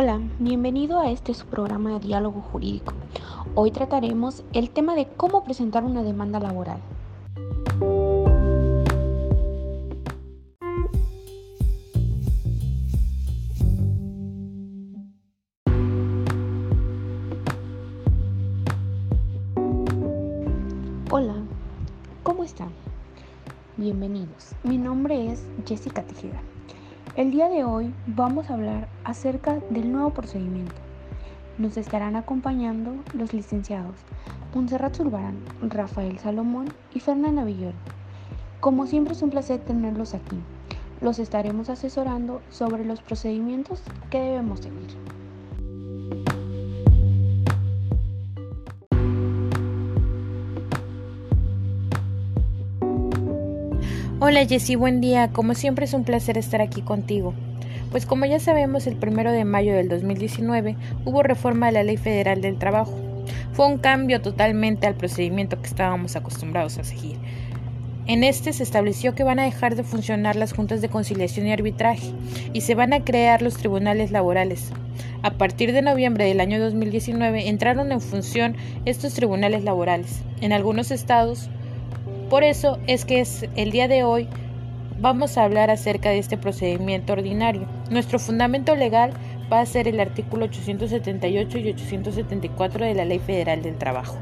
Hola, bienvenido a este su programa de diálogo jurídico. Hoy trataremos el tema de cómo presentar una demanda laboral. Hola, ¿cómo están? Bienvenidos. Mi nombre es Jessica Tejeda. El día de hoy vamos a hablar acerca del nuevo procedimiento. Nos estarán acompañando los licenciados Montserrat Zurbarán, Rafael Salomón y Fernanda Villoro. Como siempre es un placer tenerlos aquí. Los estaremos asesorando sobre los procedimientos que debemos seguir. Hola Jessy, buen día. Como siempre es un placer estar aquí contigo. Pues como ya sabemos, el primero de mayo del 2019 hubo reforma de la Ley Federal del Trabajo. Fue un cambio totalmente al procedimiento que estábamos acostumbrados a seguir. En este se estableció que van a dejar de funcionar las juntas de conciliación y arbitraje y se van a crear los tribunales laborales. A partir de noviembre del año 2019 entraron en función estos tribunales laborales. En algunos estados por eso es que es el día de hoy vamos a hablar acerca de este procedimiento ordinario. Nuestro fundamento legal va a ser el artículo 878 y 874 de la Ley Federal del Trabajo.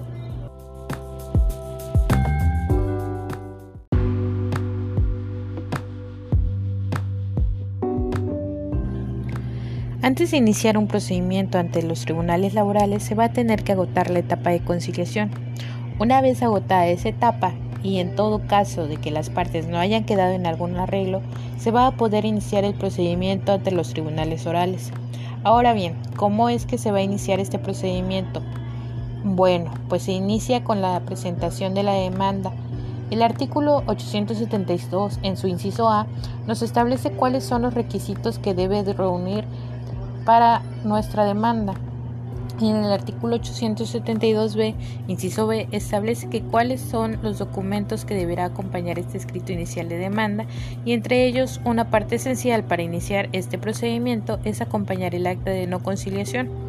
Antes de iniciar un procedimiento ante los tribunales laborales se va a tener que agotar la etapa de conciliación. Una vez agotada esa etapa, y en todo caso de que las partes no hayan quedado en algún arreglo, se va a poder iniciar el procedimiento ante los tribunales orales. Ahora bien, ¿cómo es que se va a iniciar este procedimiento? Bueno, pues se inicia con la presentación de la demanda. El artículo 872, en su inciso A, nos establece cuáles son los requisitos que debe reunir para nuestra demanda y en el artículo 872b, inciso B, establece que cuáles son los documentos que deberá acompañar este escrito inicial de demanda y entre ellos una parte esencial para iniciar este procedimiento es acompañar el acta de no conciliación.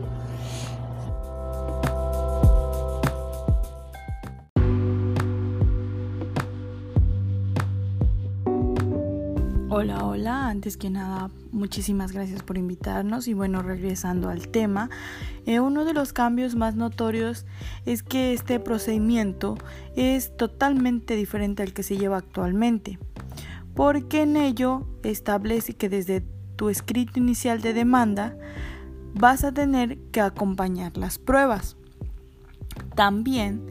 Hola, hola, antes que nada muchísimas gracias por invitarnos y bueno, regresando al tema, eh, uno de los cambios más notorios es que este procedimiento es totalmente diferente al que se lleva actualmente, porque en ello establece que desde tu escrito inicial de demanda vas a tener que acompañar las pruebas. También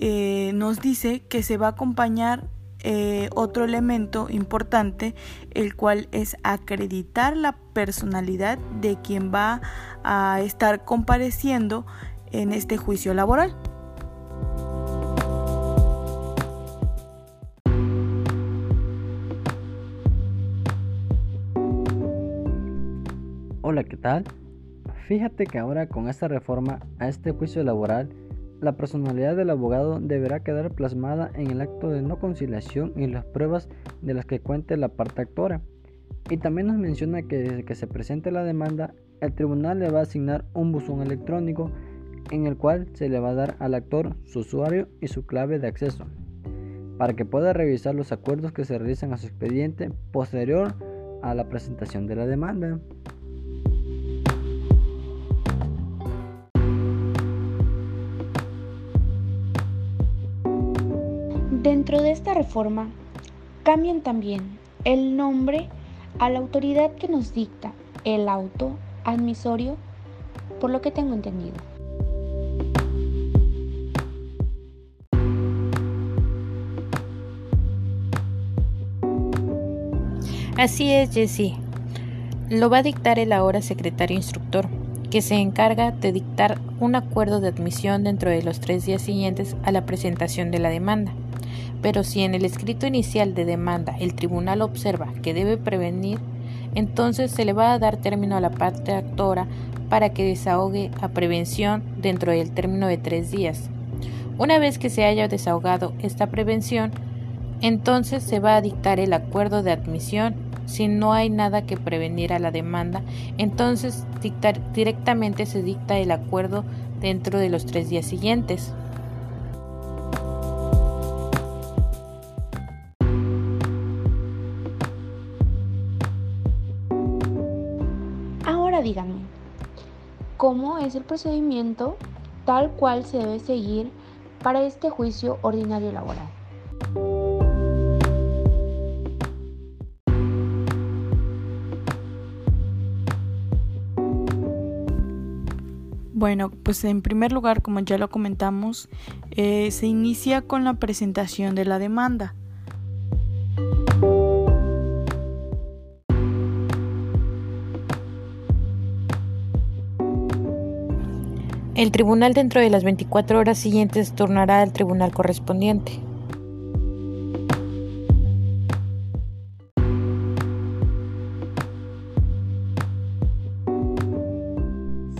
eh, nos dice que se va a acompañar eh, otro elemento importante, el cual es acreditar la personalidad de quien va a estar compareciendo en este juicio laboral. Hola, ¿qué tal? Fíjate que ahora con esta reforma a este juicio laboral la personalidad del abogado deberá quedar plasmada en el acto de no conciliación y las pruebas de las que cuente la parte actora. Y también nos menciona que desde que se presente la demanda, el tribunal le va a asignar un buzón electrónico en el cual se le va a dar al actor su usuario y su clave de acceso, para que pueda revisar los acuerdos que se realizan a su expediente posterior a la presentación de la demanda. Dentro de esta reforma, cambian también el nombre a la autoridad que nos dicta el auto admisorio, por lo que tengo entendido. Así es, Jessie. Lo va a dictar el ahora secretario instructor, que se encarga de dictar un acuerdo de admisión dentro de los tres días siguientes a la presentación de la demanda. Pero si en el escrito inicial de demanda el tribunal observa que debe prevenir, entonces se le va a dar término a la parte actora para que desahogue a prevención dentro del término de tres días. Una vez que se haya desahogado esta prevención, entonces se va a dictar el acuerdo de admisión Si no hay nada que prevenir a la demanda, entonces directamente se dicta el acuerdo dentro de los tres días siguientes. Díganme, ¿cómo es el procedimiento tal cual se debe seguir para este juicio ordinario laboral? Bueno, pues en primer lugar, como ya lo comentamos, eh, se inicia con la presentación de la demanda. El tribunal dentro de las 24 horas siguientes tornará al tribunal correspondiente.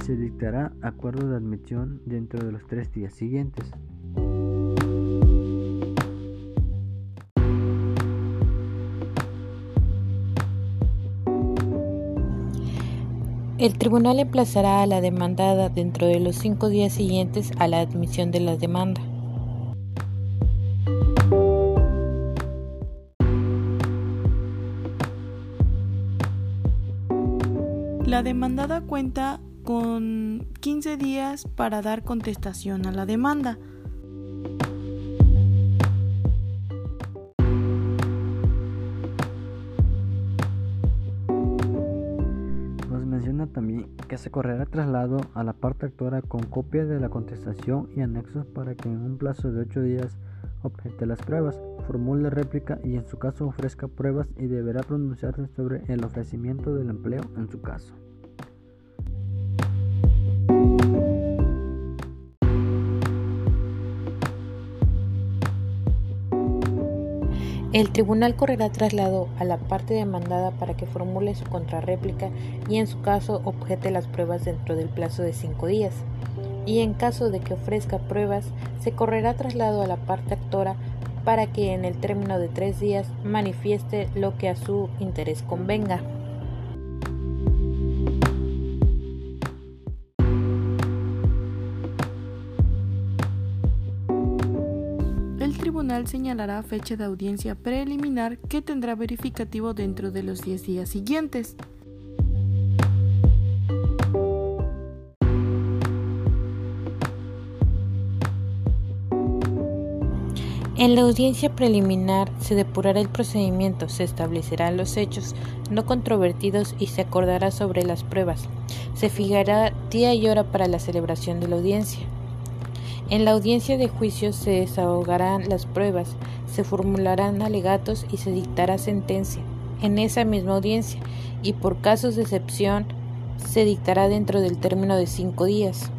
Se dictará acuerdo de admisión dentro de los tres días siguientes. El tribunal emplazará a la demandada dentro de los cinco días siguientes a la admisión de la demanda. La demandada cuenta con 15 días para dar contestación a la demanda. Que se correrá traslado a la parte actora con copia de la contestación y anexos para que en un plazo de 8 días objete las pruebas, formule réplica y en su caso ofrezca pruebas y deberá pronunciarse sobre el ofrecimiento del empleo en su caso. El tribunal correrá traslado a la parte demandada para que formule su contrarréplica y en su caso objete las pruebas dentro del plazo de cinco días. Y en caso de que ofrezca pruebas, se correrá traslado a la parte actora para que en el término de tres días manifieste lo que a su interés convenga. Tribunal señalará fecha de audiencia preliminar que tendrá verificativo dentro de los 10 días siguientes. En la audiencia preliminar se depurará el procedimiento, se establecerán los hechos no controvertidos y se acordará sobre las pruebas. Se fijará día y hora para la celebración de la audiencia. En la audiencia de juicio se desahogarán las pruebas, se formularán alegatos y se dictará sentencia en esa misma audiencia y por casos de excepción se dictará dentro del término de cinco días.